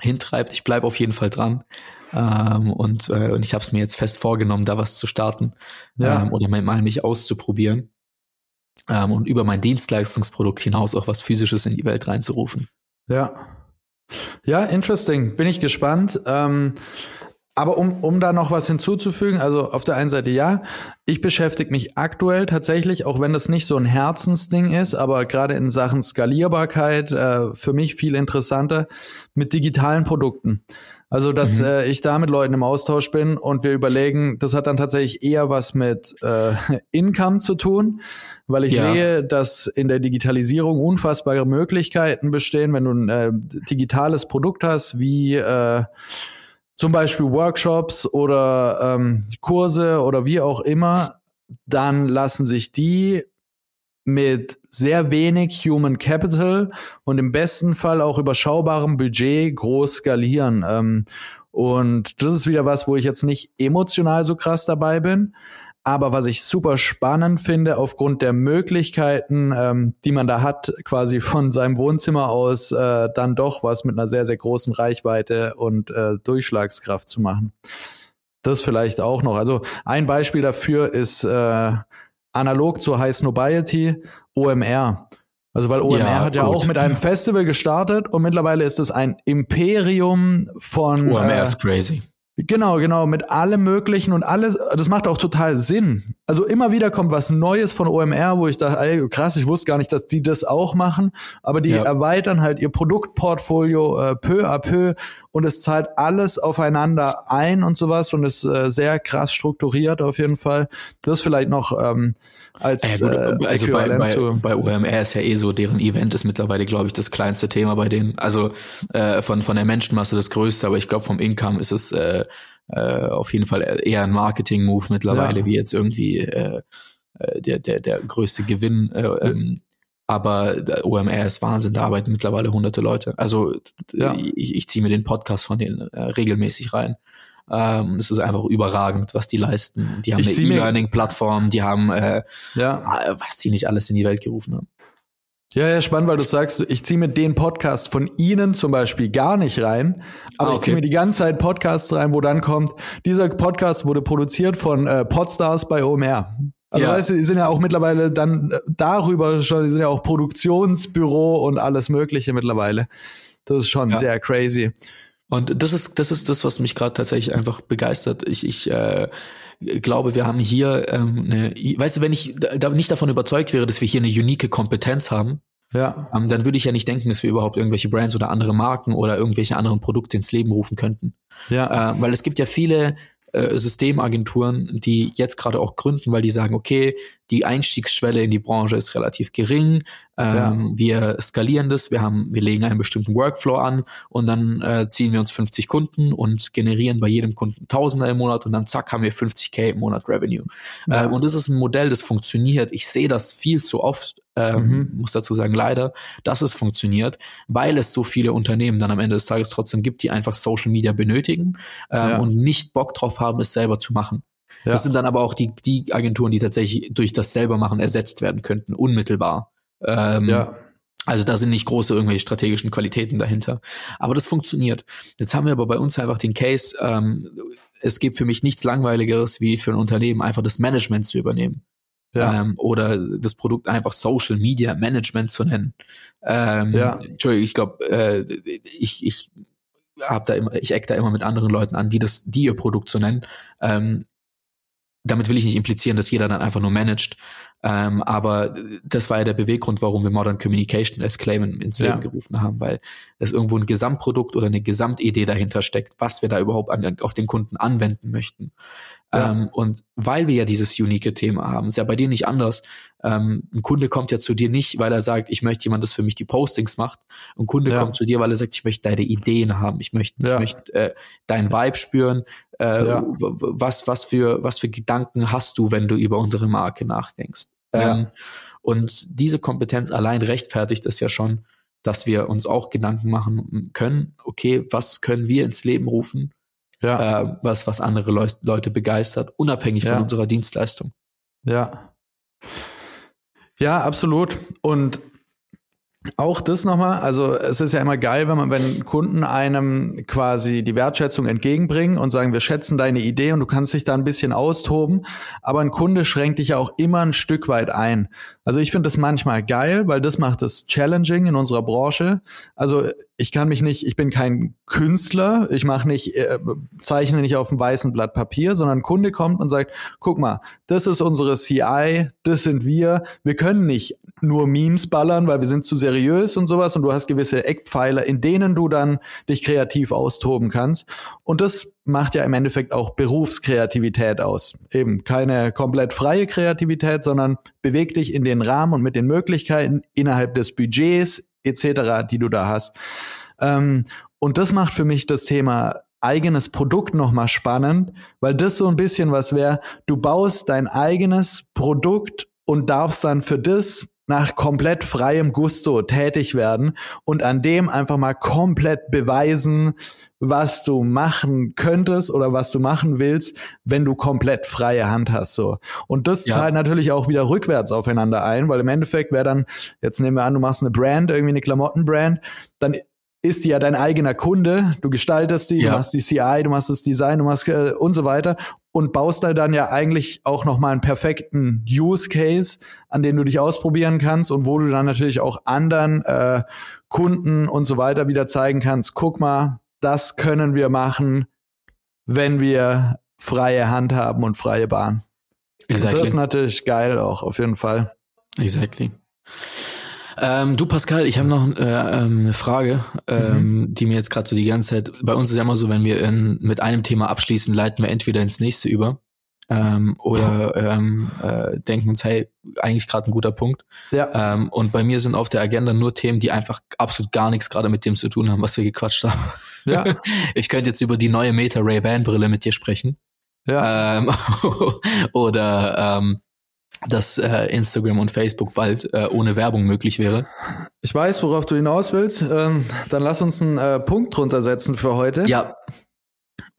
hintreibt. Ich bleibe auf jeden Fall dran. Ähm, und, äh, und ich habe es mir jetzt fest vorgenommen, da was zu starten ja. ähm, oder mal mich auszuprobieren ähm, und über mein Dienstleistungsprodukt hinaus auch was Physisches in die Welt reinzurufen. Ja. Ja, interesting. Bin ich gespannt. Ähm, aber um, um da noch was hinzuzufügen, also auf der einen Seite ja, ich beschäftige mich aktuell tatsächlich, auch wenn das nicht so ein Herzensding ist, aber gerade in Sachen Skalierbarkeit äh, für mich viel interessanter mit digitalen Produkten. Also, dass mhm. äh, ich da mit Leuten im Austausch bin und wir überlegen, das hat dann tatsächlich eher was mit äh, Income zu tun, weil ich ja. sehe, dass in der Digitalisierung unfassbare Möglichkeiten bestehen, wenn du ein äh, digitales Produkt hast, wie äh, zum Beispiel Workshops oder ähm, Kurse oder wie auch immer, dann lassen sich die mit sehr wenig Human Capital und im besten Fall auch überschaubarem Budget groß skalieren. Ähm, und das ist wieder was, wo ich jetzt nicht emotional so krass dabei bin. Aber was ich super spannend finde, aufgrund der Möglichkeiten, ähm, die man da hat, quasi von seinem Wohnzimmer aus äh, dann doch was mit einer sehr, sehr großen Reichweite und äh, Durchschlagskraft zu machen. Das vielleicht auch noch. Also ein Beispiel dafür ist äh, analog zur High Snobiety OMR. Also weil OMR ja, hat ja gut. auch mit einem Festival gestartet und mittlerweile ist es ein Imperium von OMR äh, ist crazy. Genau, genau, mit allem Möglichen und alles, das macht auch total Sinn. Also immer wieder kommt was Neues von OMR, wo ich dachte, ey, krass, ich wusste gar nicht, dass die das auch machen, aber die ja. erweitern halt ihr Produktportfolio äh, peu à peu und es zahlt alles aufeinander ein und sowas und ist äh, sehr krass strukturiert auf jeden Fall. Das vielleicht noch ähm, als äh, gut, äh, also bei, bei, bei OMR ist ja eh so, deren Event ist mittlerweile, glaube ich, das kleinste Thema bei denen. Also äh, von von der Menschenmasse das größte, aber ich glaube vom Income ist es äh, äh, auf jeden Fall eher ein Marketing-Move mittlerweile, ja. wie jetzt irgendwie äh, äh der der der größte Gewinn. Äh, ähm, aber OMR ist Wahnsinn, da arbeiten mittlerweile hunderte Leute. Also ja. ich, ich ziehe mir den Podcast von denen äh, regelmäßig rein. Ähm, es ist einfach überragend, was die leisten. Die haben ich eine E-Learning-Plattform, die haben, äh, ja. Äh, was die nicht alles in die Welt gerufen haben. Ja, ja, spannend, weil du sagst, ich ziehe mir den Podcast von Ihnen zum Beispiel gar nicht rein, aber ah, okay. ich ziehe mir die ganze Zeit Podcasts rein, wo dann kommt, dieser Podcast wurde produziert von äh, Podstars bei OMR. Also ja. weißt du, die sind ja auch mittlerweile dann äh, darüber schon, die sind ja auch Produktionsbüro und alles Mögliche mittlerweile. Das ist schon ja. sehr crazy. Und das ist, das ist das, was mich gerade tatsächlich einfach begeistert. Ich, ich äh, glaube, wir haben hier ähm, eine, weißt du, wenn ich da nicht davon überzeugt wäre, dass wir hier eine unique Kompetenz haben, ja. Ähm, dann würde ich ja nicht denken, dass wir überhaupt irgendwelche Brands oder andere Marken oder irgendwelche anderen Produkte ins Leben rufen könnten. Ja. Äh, weil es gibt ja viele äh, Systemagenturen, die jetzt gerade auch gründen, weil die sagen, okay, die Einstiegsschwelle in die Branche ist relativ gering, ähm, ja. wir skalieren das, wir haben, wir legen einen bestimmten Workflow an und dann äh, ziehen wir uns 50 Kunden und generieren bei jedem Kunden Tausender im Monat und dann zack haben wir 50k im Monat Revenue. Ja. Äh, und das ist ein Modell, das funktioniert. Ich sehe das viel zu oft ähm, mhm. muss dazu sagen, leider, dass es funktioniert, weil es so viele Unternehmen dann am Ende des Tages trotzdem gibt, die einfach Social Media benötigen ähm, ja. und nicht Bock drauf haben, es selber zu machen. Ja. Das sind dann aber auch die, die Agenturen, die tatsächlich durch das selber machen ersetzt werden könnten, unmittelbar. Ähm, ja. Also da sind nicht große irgendwelche strategischen Qualitäten dahinter. Aber das funktioniert. Jetzt haben wir aber bei uns einfach den Case, ähm, es gibt für mich nichts Langweiligeres, wie für ein Unternehmen einfach das Management zu übernehmen. Ja. Ähm, oder das Produkt einfach Social Media Management zu nennen. Ähm, ja. Entschuldigung, ich glaube, äh, ich, ich habe da immer, ich eck da immer mit anderen Leuten an, die das, die ihr Produkt zu nennen. Ähm, damit will ich nicht implizieren, dass jeder dann einfach nur managt. Ähm, aber das war ja der Beweggrund, warum wir Modern Communication als Claim ins Leben ja. gerufen haben, weil es irgendwo ein Gesamtprodukt oder eine Gesamtidee dahinter steckt, was wir da überhaupt an, auf den Kunden anwenden möchten. Ja. Ähm, und weil wir ja dieses unique Thema haben, ist ja bei dir nicht anders. Ähm, ein Kunde kommt ja zu dir nicht, weil er sagt, ich möchte jemand, das für mich die Postings macht. Ein Kunde ja. kommt zu dir, weil er sagt, ich möchte deine Ideen haben, ich möchte, ja. ich möchte äh, deinen Vibe spüren. Äh, was, was für, was für Gedanken hast du, wenn du über unsere Marke nachdenkst? Ähm, und diese Kompetenz allein rechtfertigt es ja schon, dass wir uns auch Gedanken machen können, okay, was können wir ins Leben rufen, ja. äh, was, was andere Leu Leute begeistert, unabhängig ja. von unserer Dienstleistung. Ja. Ja, absolut. Und auch das nochmal, also es ist ja immer geil, wenn man, wenn Kunden einem quasi die Wertschätzung entgegenbringen und sagen, wir schätzen deine Idee und du kannst dich da ein bisschen austoben, aber ein Kunde schränkt dich ja auch immer ein Stück weit ein. Also ich finde das manchmal geil, weil das macht es challenging in unserer Branche. Also ich kann mich nicht, ich bin kein Künstler, ich mache nicht, äh, zeichne nicht auf einem weißen Blatt Papier, sondern ein Kunde kommt und sagt, guck mal, das ist unsere CI, das sind wir, wir können nicht nur Memes ballern, weil wir sind zu seriös und sowas und du hast gewisse Eckpfeiler, in denen du dann dich kreativ austoben kannst. Und das macht ja im Endeffekt auch Berufskreativität aus. Eben keine komplett freie Kreativität, sondern beweg dich in den Rahmen und mit den Möglichkeiten innerhalb des Budgets etc., die du da hast. Ähm, und das macht für mich das Thema eigenes Produkt nochmal spannend, weil das so ein bisschen was wäre, du baust dein eigenes Produkt und darfst dann für das nach komplett freiem Gusto tätig werden und an dem einfach mal komplett beweisen, was du machen könntest oder was du machen willst, wenn du komplett freie Hand hast, so. Und das ja. zahlt natürlich auch wieder rückwärts aufeinander ein, weil im Endeffekt wäre dann, jetzt nehmen wir an, du machst eine Brand, irgendwie eine Klamottenbrand, dann ist die ja dein eigener Kunde, du gestaltest die, ja. du machst die CI, du machst das Design, du machst äh, und so weiter und baust da dann ja eigentlich auch noch mal einen perfekten Use Case, an dem du dich ausprobieren kannst und wo du dann natürlich auch anderen äh, Kunden und so weiter wieder zeigen kannst, guck mal, das können wir machen, wenn wir freie Hand haben und freie Bahn. Exactly. das ist natürlich geil auch, auf jeden Fall. Exactly. Ähm, du Pascal, ich habe noch äh, ähm, eine Frage, ähm, mhm. die mir jetzt gerade so die ganze Zeit. Bei uns ist ja immer so, wenn wir in, mit einem Thema abschließen, leiten wir entweder ins nächste über ähm, oder ähm, äh, denken uns, hey, eigentlich gerade ein guter Punkt. Ja. Ähm, und bei mir sind auf der Agenda nur Themen, die einfach absolut gar nichts gerade mit dem zu tun haben, was wir gequatscht haben. Ja. Ich könnte jetzt über die neue Meta Ray Ban Brille mit dir sprechen. Ja. Ähm, oder ähm, dass äh, Instagram und Facebook bald äh, ohne Werbung möglich wäre. Ich weiß, worauf du hinaus willst. Ähm, dann lass uns einen äh, Punkt drunter setzen für heute. Ja.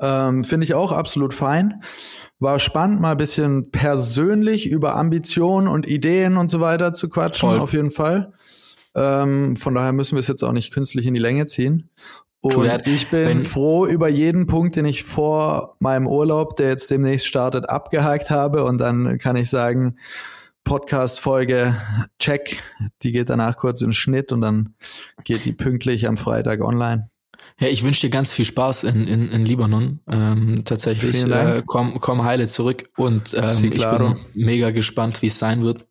Ähm, Finde ich auch absolut fein. War spannend, mal ein bisschen persönlich über Ambitionen und Ideen und so weiter zu quatschen, Voll. auf jeden Fall. Ähm, von daher müssen wir es jetzt auch nicht künstlich in die Länge ziehen. Und ich bin Wenn, froh über jeden Punkt, den ich vor meinem Urlaub, der jetzt demnächst startet, abgehakt habe. Und dann kann ich sagen, Podcast-Folge, check. Die geht danach kurz in Schnitt und dann geht die pünktlich am Freitag online. Ja, ich wünsche dir ganz viel Spaß in, in, in Libanon. Ähm, tatsächlich. Äh, komm, komm heile zurück und ähm, ich bin mega gespannt, wie es sein wird.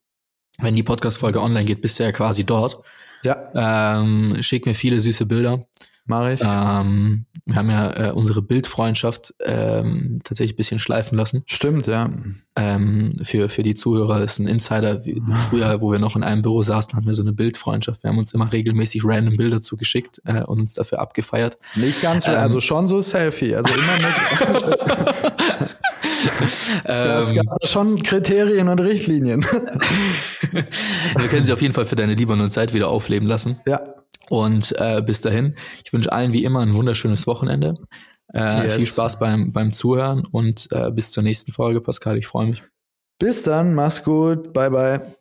Wenn die Podcast-Folge online geht, bist du ja quasi dort. Ja. Ähm, schick mir viele süße Bilder. Mach ich. Ähm, wir haben ja äh, unsere Bildfreundschaft ähm, tatsächlich ein bisschen schleifen lassen. Stimmt, ja. Ähm, für, für die Zuhörer ist ein Insider. Wie, früher, wo wir noch in einem Büro saßen, hatten wir so eine Bildfreundschaft. Wir haben uns immer regelmäßig random Bilder zugeschickt äh, und uns dafür abgefeiert. Nicht ganz, ähm, also schon so Selfie. Also immer mit. es gab da schon Kriterien und Richtlinien. wir können sie auf jeden Fall für deine Libanon-Zeit wieder aufleben lassen. Ja. Und äh, bis dahin, ich wünsche allen wie immer ein wunderschönes Wochenende. Äh, yes. Viel Spaß beim, beim Zuhören und äh, bis zur nächsten Folge, Pascal. Ich freue mich. Bis dann, mach's gut, bye bye.